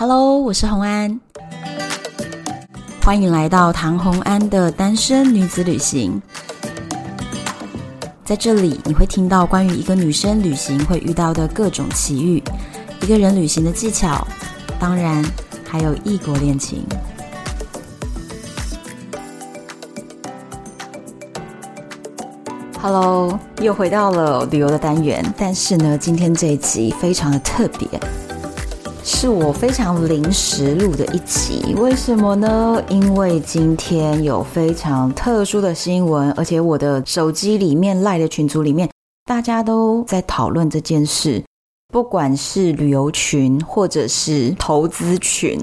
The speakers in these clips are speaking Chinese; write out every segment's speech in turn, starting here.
Hello，我是洪安，欢迎来到唐洪安的单身女子旅行。在这里，你会听到关于一个女生旅行会遇到的各种奇遇，一个人旅行的技巧，当然还有异国恋情。Hello，又回到了旅游的单元，但是呢，今天这一集非常的特别。是我非常临时录的一集，为什么呢？因为今天有非常特殊的新闻，而且我的手机里面赖的群组里面，大家都在讨论这件事，不管是旅游群或者是投资群，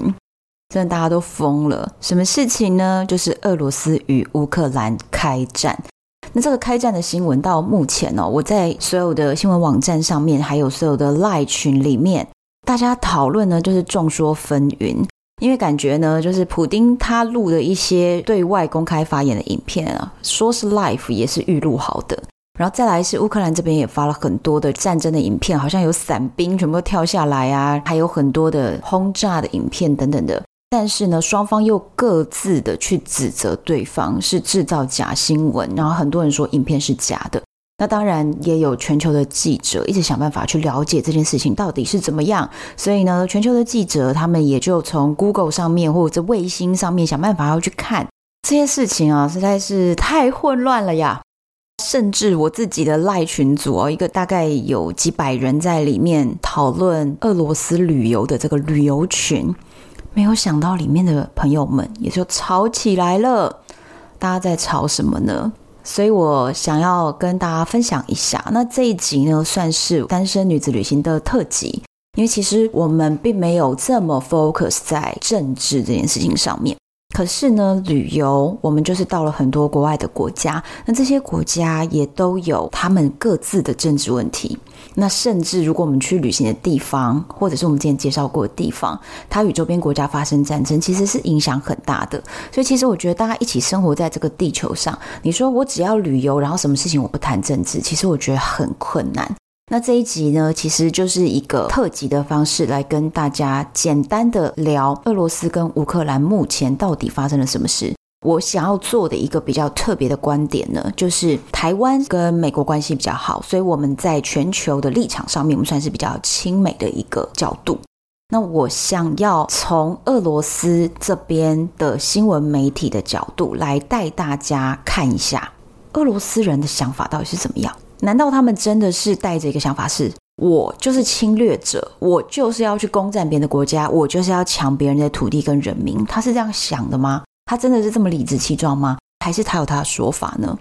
真的大家都疯了。什么事情呢？就是俄罗斯与乌克兰开战。那这个开战的新闻到目前呢、哦，我在所有的新闻网站上面，还有所有的 LINE 群里面。大家讨论呢，就是众说纷纭，因为感觉呢，就是普丁他录的一些对外公开发言的影片啊，说是 Life 也是预录好的，然后再来是乌克兰这边也发了很多的战争的影片，好像有伞兵全部都跳下来啊，还有很多的轰炸的影片等等的，但是呢，双方又各自的去指责对方是制造假新闻，然后很多人说影片是假的。那当然也有全球的记者一直想办法去了解这件事情到底是怎么样，所以呢，全球的记者他们也就从 Google 上面或者卫星上面想办法要去看这些事情啊，实在是太混乱了呀！甚至我自己的赖群组哦，一个大概有几百人在里面讨论俄罗斯旅游的这个旅游群，没有想到里面的朋友们也就吵起来了。大家在吵什么呢？所以我想要跟大家分享一下，那这一集呢，算是单身女子旅行的特辑，因为其实我们并没有这么 focus 在政治这件事情上面。可是呢，旅游我们就是到了很多国外的国家，那这些国家也都有他们各自的政治问题。那甚至如果我们去旅行的地方，或者是我们之前介绍过的地方，它与周边国家发生战争，其实是影响很大的。所以，其实我觉得大家一起生活在这个地球上，你说我只要旅游，然后什么事情我不谈政治，其实我觉得很困难。那这一集呢，其实就是一个特辑的方式，来跟大家简单的聊俄罗斯跟乌克兰目前到底发生了什么事。我想要做的一个比较特别的观点呢，就是台湾跟美国关系比较好，所以我们在全球的立场上面，我们算是比较亲美的一个角度。那我想要从俄罗斯这边的新闻媒体的角度来带大家看一下俄罗斯人的想法到底是怎么样。难道他们真的是带着一个想法是，我就是侵略者，我就是要去攻占别的国家，我就是要抢别人的土地跟人民？他是这样想的吗？他真的是这么理直气壮吗？还是他有他的说法呢？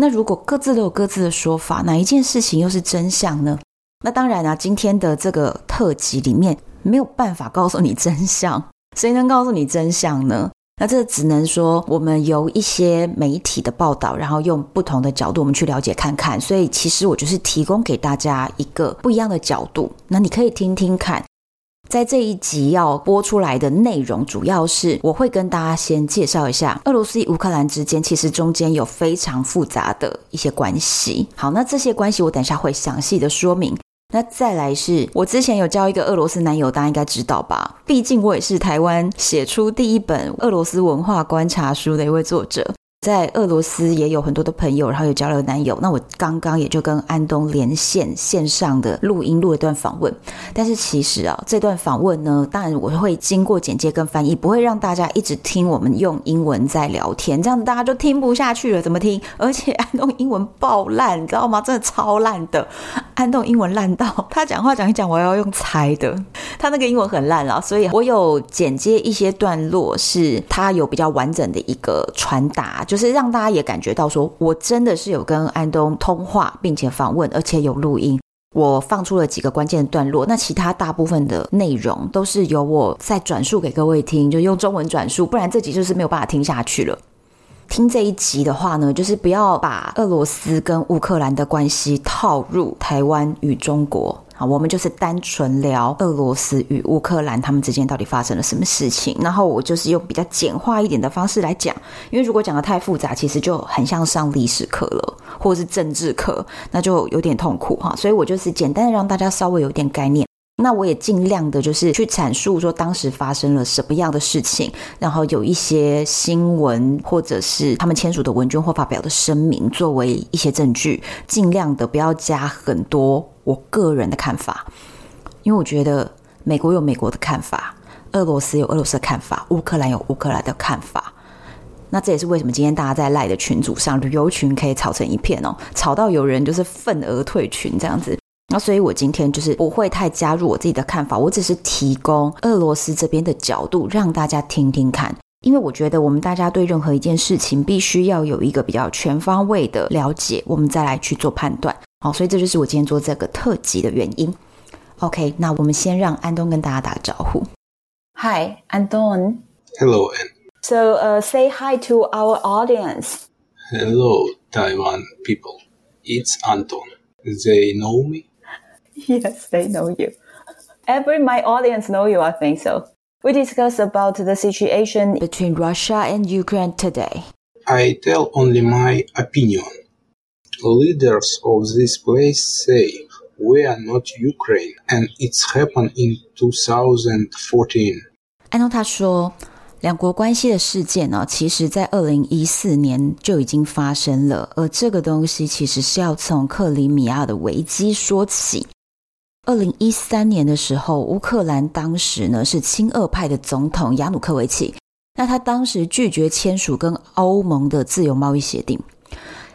那如果各自都有各自的说法，哪一件事情又是真相呢？那当然啊，今天的这个特辑里面没有办法告诉你真相，谁能告诉你真相呢？那这只能说，我们由一些媒体的报道，然后用不同的角度，我们去了解看看。所以，其实我就是提供给大家一个不一样的角度。那你可以听听看，在这一集要播出来的内容，主要是我会跟大家先介绍一下俄罗斯与乌克兰之间，其实中间有非常复杂的一些关系。好，那这些关系我等下会详细的说明。那再来是我之前有交一个俄罗斯男友，大家应该知道吧？毕竟我也是台湾写出第一本俄罗斯文化观察书的一位作者。在俄罗斯也有很多的朋友，然后有交了男友。那我刚刚也就跟安东连线线上的录音录了一段访问。但是其实啊，这段访问呢，当然我会经过剪接跟翻译，不会让大家一直听我们用英文在聊天，这样大家就听不下去了。怎么听？而且安东英文爆烂，你知道吗？真的超烂的。安东英文烂到他讲话讲一讲，我要用猜的。他那个英文很烂啊，所以我有剪接一些段落，是他有比较完整的一个传达。就是让大家也感觉到说，我真的是有跟安东通话，并且访问，而且有录音。我放出了几个关键的段落，那其他大部分的内容都是由我再转述给各位听，就用中文转述，不然这集就是没有办法听下去了。听这一集的话呢，就是不要把俄罗斯跟乌克兰的关系套入台湾与中国。啊，我们就是单纯聊俄罗斯与乌克兰他们之间到底发生了什么事情，然后我就是用比较简化一点的方式来讲，因为如果讲的太复杂，其实就很像上历史课了，或者是政治课，那就有点痛苦哈。所以我就是简单的让大家稍微有点概念。那我也尽量的，就是去阐述说当时发生了什么样的事情，然后有一些新闻或者是他们签署的文件或发表的声明作为一些证据，尽量的不要加很多我个人的看法，因为我觉得美国有美国的看法，俄罗斯有俄罗斯的看法，乌克兰有乌克兰的看法。那这也是为什么今天大家在赖的群组上，旅游群可以吵成一片哦，吵到有人就是愤而退群这样子。那所以，我今天就是不会太加入我自己的看法，我只是提供俄罗斯这边的角度，让大家听听看。因为我觉得，我们大家对任何一件事情，必须要有一个比较全方位的了解，我们再来去做判断。好，所以这就是我今天做这个特辑的原因。OK，那我们先让安东跟大家打个招呼。Hi，安东。Hello, Anne. So, uh, say hi to our audience. Hello, Taiwan people. It's Anton. They know me. Yes, they know you. Every my audience know you, I think so. We discuss about the situation between Russia and Ukraine today. I tell only my opinion. Leaders of this place say we are not Ukraine and it's happened in 2014. 安东他说，两国关系的事件呢，其实在二零一四年就已经发生了，而这个东西其实是要从克里米亚的危机说起。 二零一三年的时候，乌克兰当时呢是亲俄派的总统亚努科维奇，那他当时拒绝签署跟欧盟的自由贸易协定。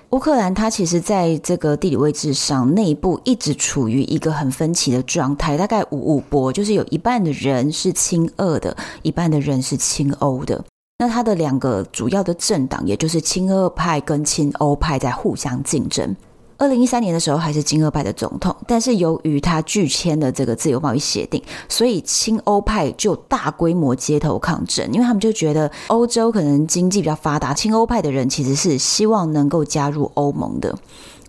乌克兰它其实在这个地理位置上，内部一直处于一个很分歧的状态，大概五五波，就是有一半的人是亲俄的，一半的人是亲欧的。那他的两个主要的政党，也就是亲俄派跟亲欧派，在互相竞争。二零一三年的时候还是亲俄派的总统，但是由于他拒签了这个自由贸易协定，所以亲欧派就大规模街头抗争，因为他们就觉得欧洲可能经济比较发达，亲欧派的人其实是希望能够加入欧盟的，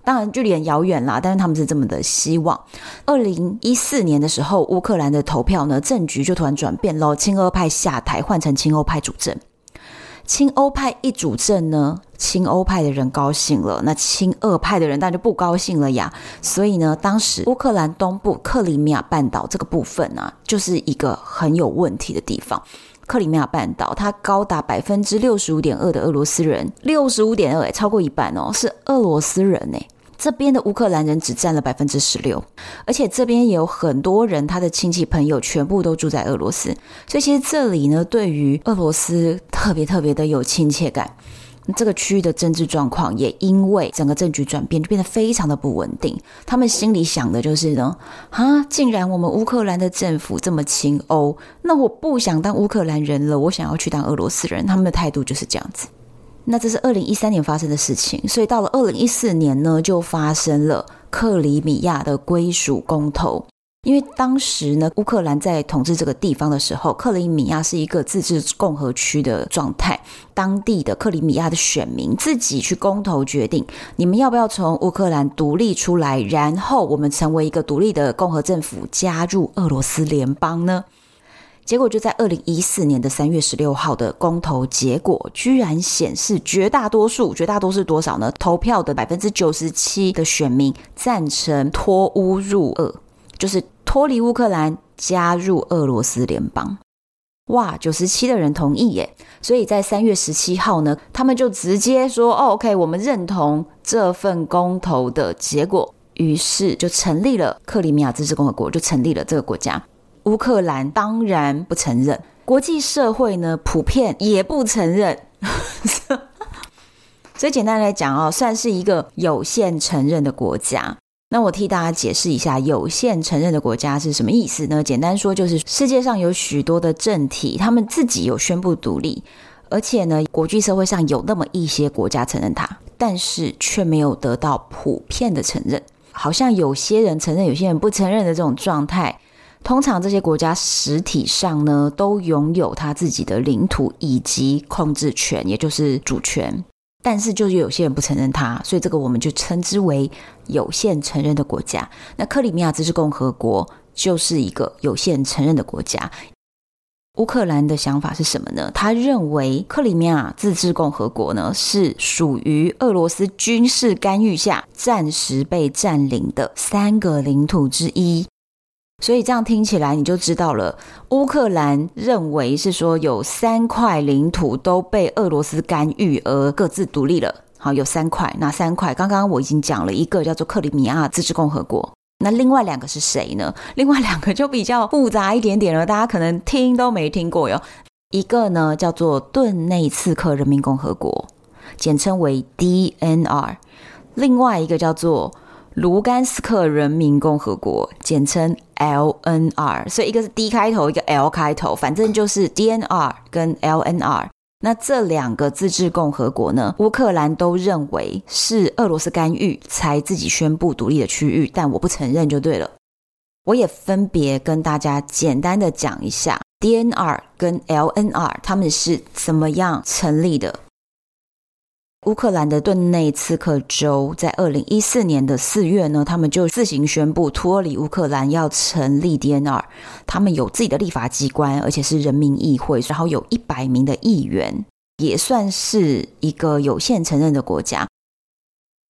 当然距离很遥远啦，但是他们是这么的希望。二零一四年的时候，乌克兰的投票呢，政局就突然转变了，亲俄派下台，换成亲欧派主政。亲欧派一主政呢，亲欧派的人高兴了，那亲俄派的人当然就不高兴了呀。所以呢，当时乌克兰东部克里米亚半岛这个部分呢、啊，就是一个很有问题的地方。克里米亚半岛它高达百分之六十五点二的俄罗斯人，六十五点二，超过一半哦，是俄罗斯人哎。这边的乌克兰人只占了百分之十六，而且这边也有很多人，他的亲戚朋友全部都住在俄罗斯，所以其实这里呢，对于俄罗斯特别特别的有亲切感。这个区域的政治状况也因为整个政局转变，就变得非常的不稳定。他们心里想的就是呢，啊，既然我们乌克兰的政府这么亲欧，那我不想当乌克兰人了，我想要去当俄罗斯人。他们的态度就是这样子。那这是二零一三年发生的事情，所以到了二零一四年呢，就发生了克里米亚的归属公投。因为当时呢，乌克兰在统治这个地方的时候，克里米亚是一个自治共和区的状态，当地的克里米亚的选民自己去公投决定，你们要不要从乌克兰独立出来，然后我们成为一个独立的共和政府，加入俄罗斯联邦呢？结果就在二零一四年的三月十六号的公投结果，居然显示绝大多数，绝大多数多少呢？投票的百分之九十七的选民赞成脱乌入俄，就是脱离乌克兰，加入俄罗斯联邦。哇，九十七的人同意耶！所以在三月十七号呢，他们就直接说：“哦，OK，我们认同这份公投的结果。”于是就成立了克里米亚自治共和国，就成立了这个国家。乌克兰当然不承认，国际社会呢普遍也不承认，所以简单来讲哦，算是一个有限承认的国家。那我替大家解释一下，有限承认的国家是什么意思呢？简单说就是世界上有许多的政体，他们自己有宣布独立，而且呢，国际社会上有那么一些国家承认它，但是却没有得到普遍的承认，好像有些人承认，有些人不承认的这种状态。通常这些国家实体上呢，都拥有他自己的领土以及控制权，也就是主权。但是就是有些人不承认它，所以这个我们就称之为有限承认的国家。那克里米亚自治共和国就是一个有限承认的国家。乌克兰的想法是什么呢？他认为克里米亚自治共和国呢，是属于俄罗斯军事干预下暂时被占领的三个领土之一。所以这样听起来你就知道了，乌克兰认为是说有三块领土都被俄罗斯干预而各自独立了。好，有三块，哪三块？刚刚我已经讲了一个叫做克里米亚自治共和国，那另外两个是谁呢？另外两个就比较复杂一点点了，大家可能听都没听过哟。一个呢叫做顿内茨克人民共和国，简称为 DNR；另外一个叫做卢甘斯克人民共和国，简称 LNR。所以一个是 D 开头，一个 L 开头，反正就是 DNR 跟 LNR。那这两个自治共和国呢，乌克兰都认为是俄罗斯干预才自己宣布独立的区域，但我不承认就对了。我也分别跟大家简单的讲一下 DNR 跟 LNR 他们是怎么样成立的。乌克兰的顿内茨克州在二零一四年的四月呢，他们就自行宣布脱离乌克兰，要成立 DNR。他们有自己的立法机关，而且是人民议会，然后有一百名的议员，也算是一个有限承认的国家。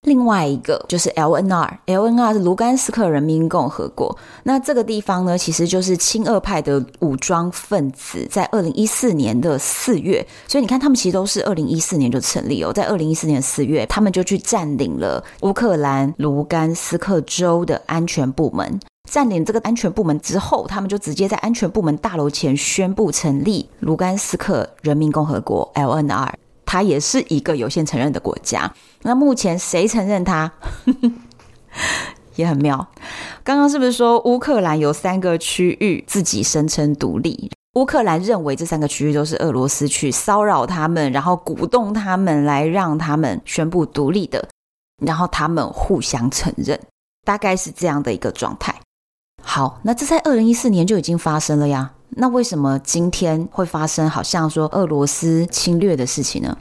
另外一个就是 LNR，LNR 是卢甘斯克人民共和国。那这个地方呢，其实就是亲俄派的武装分子，在二零一四年的四月，所以你看，他们其实都是二零一四年就成立哦。在二零一四年四月，他们就去占领了乌克兰卢甘斯克州的安全部门。占领这个安全部门之后，他们就直接在安全部门大楼前宣布成立卢甘斯克人民共和国 （LNR）。它也是一个有限承认的国家。那目前谁承认它？也很妙。刚刚是不是说乌克兰有三个区域自己声称独立？乌克兰认为这三个区域都是俄罗斯去骚扰他们，然后鼓动他们来让他们宣布独立的，然后他们互相承认，大概是这样的一个状态。好，那这在二零一四年就已经发生了呀。那为什么今天会发生好像说俄罗斯侵略的事情呢？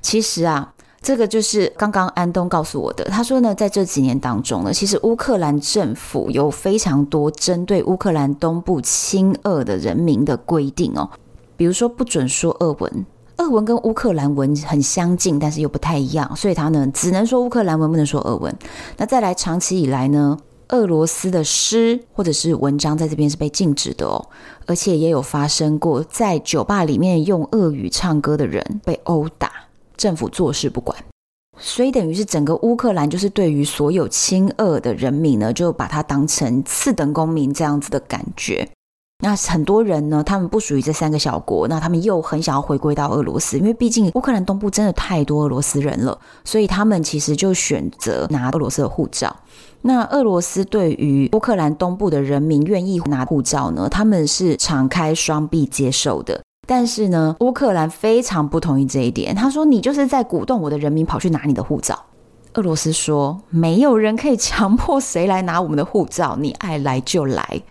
其实啊，这个就是刚刚安东告诉我的。他说呢，在这几年当中呢，其实乌克兰政府有非常多针对乌克兰东部亲俄的人民的规定哦，比如说不准说俄文，俄文跟乌克兰文很相近，但是又不太一样，所以他呢只能说乌克兰文，不能说俄文。那再来，长期以来呢，俄罗斯的诗或者是文章在这边是被禁止的哦，而且也有发生过在酒吧里面用俄语唱歌的人被殴打，政府坐视不管，所以等于是整个乌克兰就是对于所有亲俄的人民呢，就把它当成次等公民这样子的感觉。那很多人呢，他们不属于这三个小国，那他们又很想要回归到俄罗斯，因为毕竟乌克兰东部真的太多俄罗斯人了，所以他们其实就选择拿俄罗斯的护照。那俄罗斯对于乌克兰东部的人民愿意拿护照呢，他们是敞开双臂接受的。但是呢，乌克兰非常不同意这一点。他说：“你就是在鼓动我的人民跑去拿你的护照。”俄罗斯说：“没有人可以强迫谁来拿我们的护照，你爱来就来，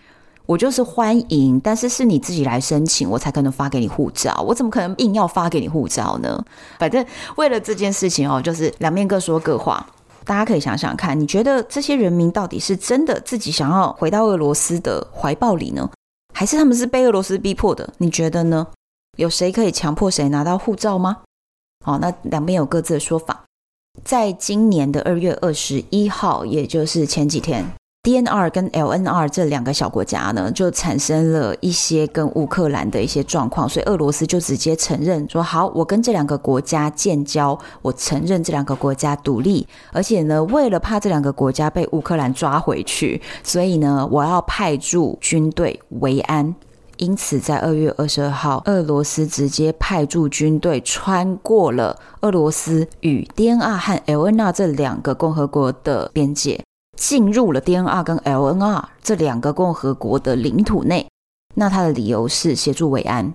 我就是欢迎。但是是你自己来申请，我才可能发给你护照。我怎么可能硬要发给你护照呢？反正为了这件事情哦，就是两面各说各话。”大家可以想想看，你觉得这些人民到底是真的自己想要回到俄罗斯的怀抱里呢，还是他们是被俄罗斯逼迫的？你觉得呢？有谁可以强迫谁拿到护照吗？好，那两边有各自的说法。在今年的二月二十一号，也就是前几天。DNR 跟 LNR 这两个小国家呢，就产生了一些跟乌克兰的一些状况，所以俄罗斯就直接承认说：好，我跟这两个国家建交，我承认这两个国家独立，而且呢，为了怕这两个国家被乌克兰抓回去，所以呢，我要派驻军队维安。因此，在二月二十二号，俄罗斯直接派驻军队穿过了俄罗斯与 DNR 和 LNR 这两个共和国的边界。进入了 DNR 跟 LNR 这两个共和国的领土内，那他的理由是协助维安，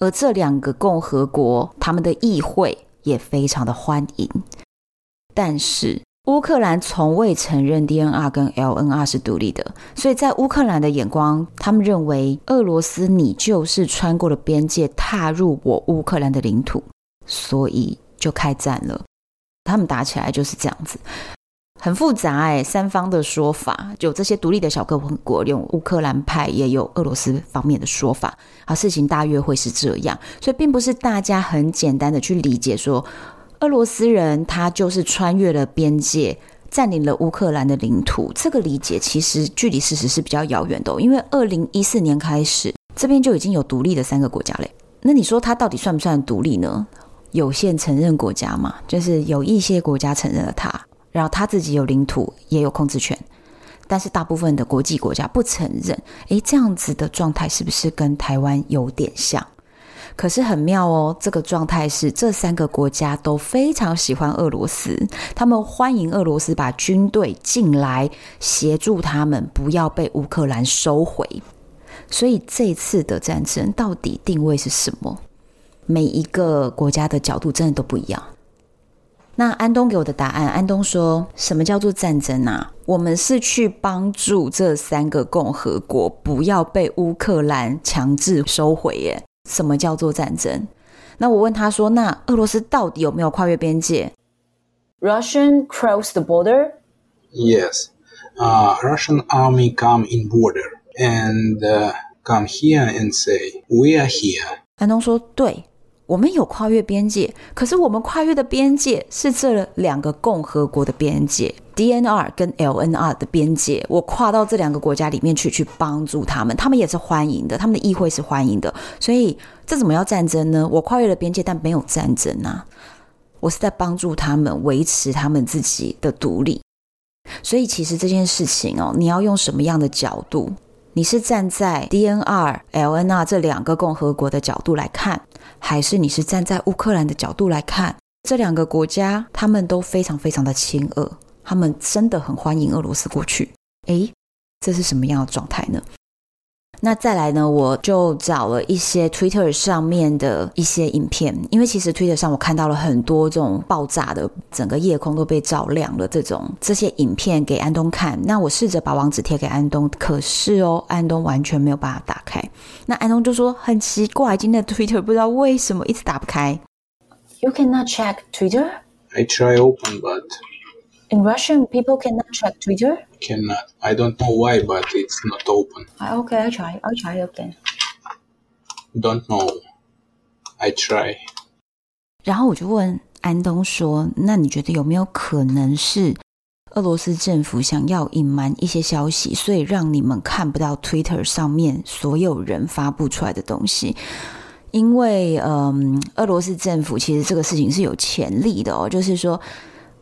而这两个共和国他们的议会也非常的欢迎。但是乌克兰从未承认 DNR 跟 LNR 是独立的，所以在乌克兰的眼光，他们认为俄罗斯你就是穿过了边界，踏入我乌克兰的领土，所以就开战了。他们打起来就是这样子。很复杂哎，三方的说法，有这些独立的小共和国，有乌克兰派，也有俄罗斯方面的说法。好，事情大约会是这样，所以并不是大家很简单的去理解说，俄罗斯人他就是穿越了边界，占领了乌克兰的领土。这个理解其实距离事实是比较遥远的，因为二零一四年开始，这边就已经有独立的三个国家嘞。那你说它到底算不算独立呢？有限承认国家嘛，就是有一些国家承认了它，然后他自己有领土也有控制权，但是大部分的国际国家不承认。诶，这样子的状态是不是跟台湾有点像？可是很妙哦，这个状态是这三个国家都非常喜欢俄罗斯，他们欢迎俄罗斯把军队进来协助他们，不要被乌克兰收回。所以这次的战争到底定位是什么？每一个国家的角度真的都不一样。那安东给我的答案，安东说什么叫做战争啊？我们是去帮助这三个共和国不要被乌克兰强制收回耶。什么叫做战争？那我问他说，那俄罗斯到底有没有跨越边界？Russian cross the border? Yes, uh, Russian army come in border. And come here and say we are here。安东说：“对，我们有跨越边界，可是我们跨越的边界是这两个共和国的边界，DNR 跟 LNR 的边界。我跨到这两个国家里面去，去帮助他们，他们也是欢迎的，他们的议会是欢迎的。所以这怎么要战争呢？我跨越了边界，但没有战争啊！我是在帮助他们维持他们自己的独立。所以其实这件事情哦，你要用什么样的角度？”你是站在 DNR、LNR 这两个共和国的角度来看，还是你是站在乌克兰的角度来看？这两个国家他们都非常非常的亲俄，他们真的很欢迎俄罗斯过去。诶，这是什么样的状态呢？那再来呢，我就找了一些 Twitter 上面的一些影片，因为其实 Twitter 上我看到了很多这种爆炸的，整个夜空都被照亮了这种这些影片给安东看。那我试着把网址贴给安东，可是哦，安东完全没有办法打开。那安东就说很奇怪，今天的 Twitter 不知道为什么一直打不开。You cannot check Twitter? I try open, but in Russian people cannot check Twitter. Cannot. I don't know why, but it's not open. Okay, I try. I'll try again. Don't know. I try. 然后我就问安东说：“那你觉得有没有可能是俄罗斯政府想要隐瞒一些消息，所以让你们看不到 Twitter 上面所有人发布出来的东西？因为，嗯，俄罗斯政府其实这个事情是有潜力的哦，就是说。”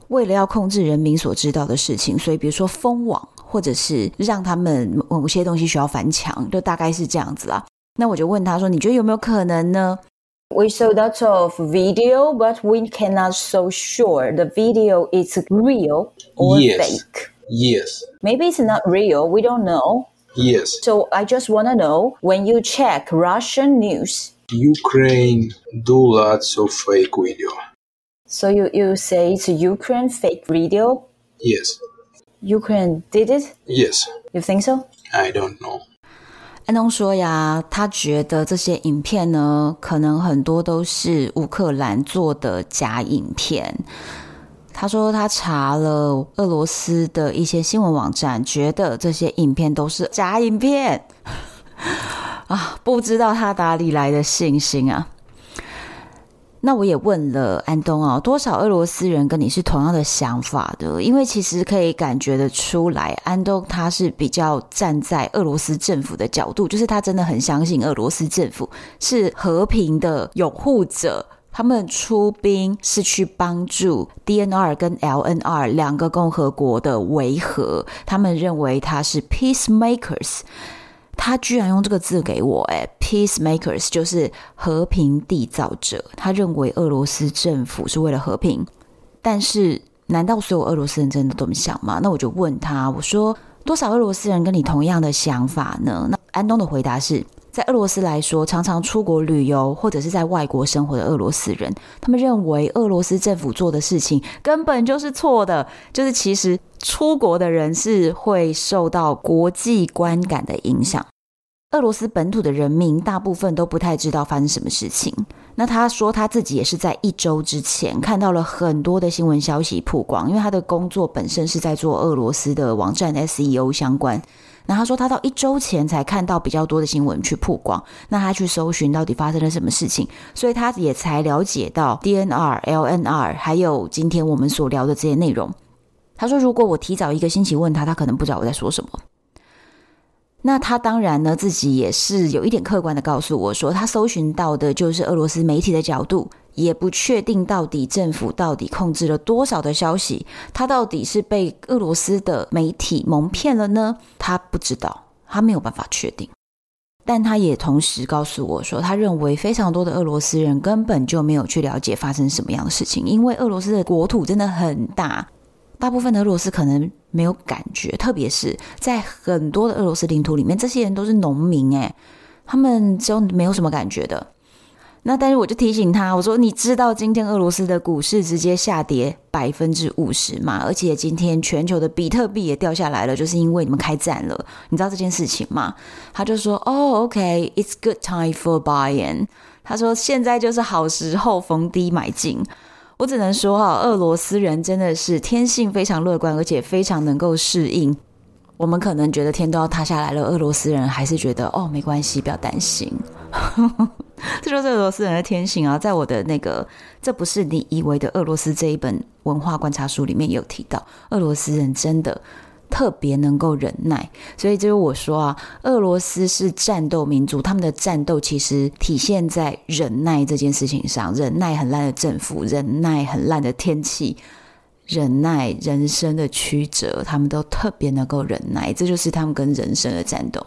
为了要控制人民所知道的事情，所以比如说封网，或者是让他们某些东西需要翻墙，就大概是这样子啦。那我就问他说：“你觉得有没有可能呢？”We saw that of video, but we cannot so sure the video is real or yes. fake. Yes. Maybe it's not real. We don't know. Yes. So I just want to know when you check Russian news. Ukraine do lots of fake video. So you, you say it's a Ukraine fake video? Yes. Ukraine did it? Yes. You think so? I don't know. 安东说呀，他觉得这些影片呢，可能很多都是乌克兰做的假影片。他说他查了俄罗斯的一些新闻网站，觉得这些影片都是假影片。啊，不知道他哪里来的信心啊！那我也问了安东啊，多少俄罗斯人跟你是同样的想法的？因为其实可以感觉得出来，安东他是比较站在俄罗斯政府的角度，就是他真的很相信俄罗斯政府是和平的拥护者，他们出兵是去帮助 DNR 跟 LNR 两个共和国的维和，他们认为他是 peacemakers。他居然用这个字给我，哎，peacemakers 就是和平缔造者。他认为俄罗斯政府是为了和平，但是难道所有俄罗斯人真的这么想吗？那我就问他，我说多少俄罗斯人跟你同样的想法呢？那安东的回答是在俄罗斯来说，常常出国旅游或者是在外国生活的俄罗斯人，他们认为俄罗斯政府做的事情根本就是错的，就是其实。出国的人是会受到国际观感的影响。俄罗斯本土的人民大部分都不太知道发生什么事情。那他说他自己也是在一周之前看到了很多的新闻消息曝光，因为他的工作本身是在做俄罗斯的网站 SEO 相关。那他说他到一周前才看到比较多的新闻去曝光，那他去搜寻到底发生了什么事情，所以他也才了解到 DNR、LNR 还有今天我们所聊的这些内容。他说，如果我提早一个星期问他，他可能不知道我在说什么。那他当然呢，自己也是有一点客观的告诉我说，他搜寻到的就是俄罗斯媒体的角度，也不确定到底政府到底控制了多少的消息，他到底是被俄罗斯的媒体蒙骗了呢？他不知道，他没有办法确定。但他也同时告诉我说，他认为非常多的俄罗斯人根本就没有去了解发生什么样的事情，因为俄罗斯的国土真的很大。大部分的俄罗斯可能没有感觉，特别是在很多的俄罗斯领土里面，这些人都是农民，诶，他们就没有什么感觉的。那但是我就提醒他，我说你知道今天俄罗斯的股市直接下跌百分之五十吗？而且今天全球的比特币也掉下来了，就是因为你们开战了。你知道这件事情吗？他就说，哦，OK，it's good time for buying。他说现在就是好时候逢低买进。我只能说哈，俄罗斯人真的是天性非常乐观，而且非常能够适应。我们可能觉得天都要塌下来了，俄罗斯人还是觉得哦，没关系，不要担心。这就是俄罗斯人的天性啊！在我的那个“这不是你以为的俄罗斯”这一本文化观察书里面有提到，俄罗斯人真的。特别能够忍耐，所以就是我说啊，俄罗斯是战斗民族，他们的战斗其实体现在忍耐这件事情上，忍耐很烂的政府，忍耐很烂的天气，忍耐人生的曲折，他们都特别能够忍耐，这就是他们跟人生的战斗。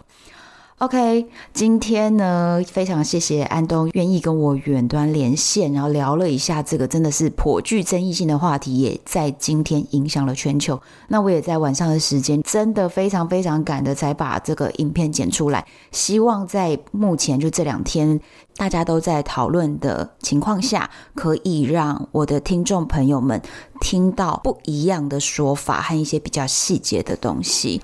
OK，今天呢，非常谢谢安东愿意跟我远端连线，然后聊了一下这个真的是颇具争议性的话题，也在今天影响了全球。那我也在晚上的时间，真的非常非常赶的才把这个影片剪出来，希望在目前就这两天大家都在讨论的情况下，可以让我的听众朋友们听到不一样的说法和一些比较细节的东西。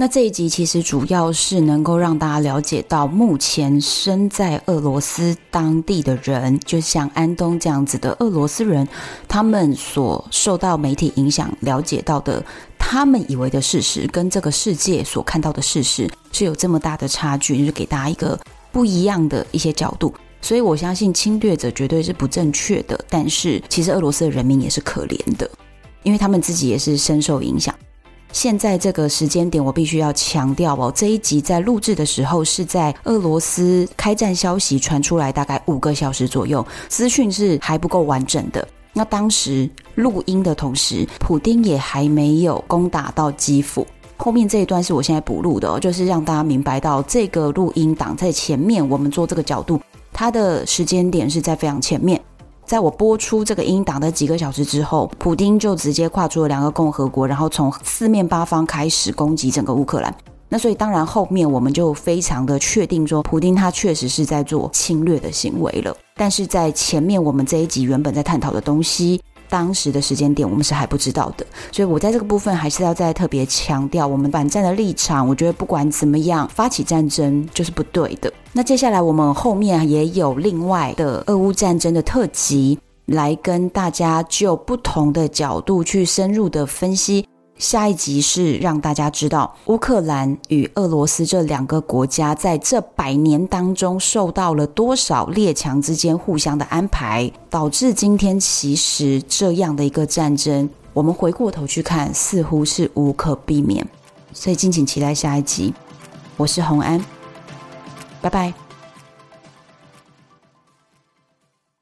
那这一集其实主要是能够让大家了解到，目前身在俄罗斯当地的人，就像安东这样子的俄罗斯人，他们所受到媒体影响了解到的，他们以为的事实，跟这个世界所看到的事实是有这么大的差距，就是给大家一个不一样的一些角度。所以我相信侵略者绝对是不正确的，但是其实俄罗斯的人民也是可怜的，因为他们自己也是深受影响。现在这个时间点，我必须要强调哦，这一集在录制的时候是在俄罗斯开战消息传出来大概五个小时左右，资讯是还不够完整的。那当时录音的同时，普丁也还没有攻打到基辅。后面这一段是我现在补录的哦，就是让大家明白到这个录音档在前面，我们做这个角度，它的时间点是在非常前面。在我播出这个音档的几个小时之后，普丁就直接跨出了两个共和国，然后从四面八方开始攻击整个乌克兰。那所以当然后面我们就非常的确定说，普丁他确实是在做侵略的行为了。但是在前面我们这一集原本在探讨的东西。当时的时间点，我们是还不知道的，所以我在这个部分还是要再特别强调我们反战的立场。我觉得不管怎么样，发起战争就是不对的。那接下来我们后面也有另外的俄乌战争的特辑，来跟大家就不同的角度去深入的分析。下一集是让大家知道乌克兰与俄罗斯这两个国家在这百年当中受到了多少列强之间互相的安排，导致今天其实这样的一个战争，我们回过头去看，似乎是无可避免。所以敬请期待下一集。我是洪安，拜拜。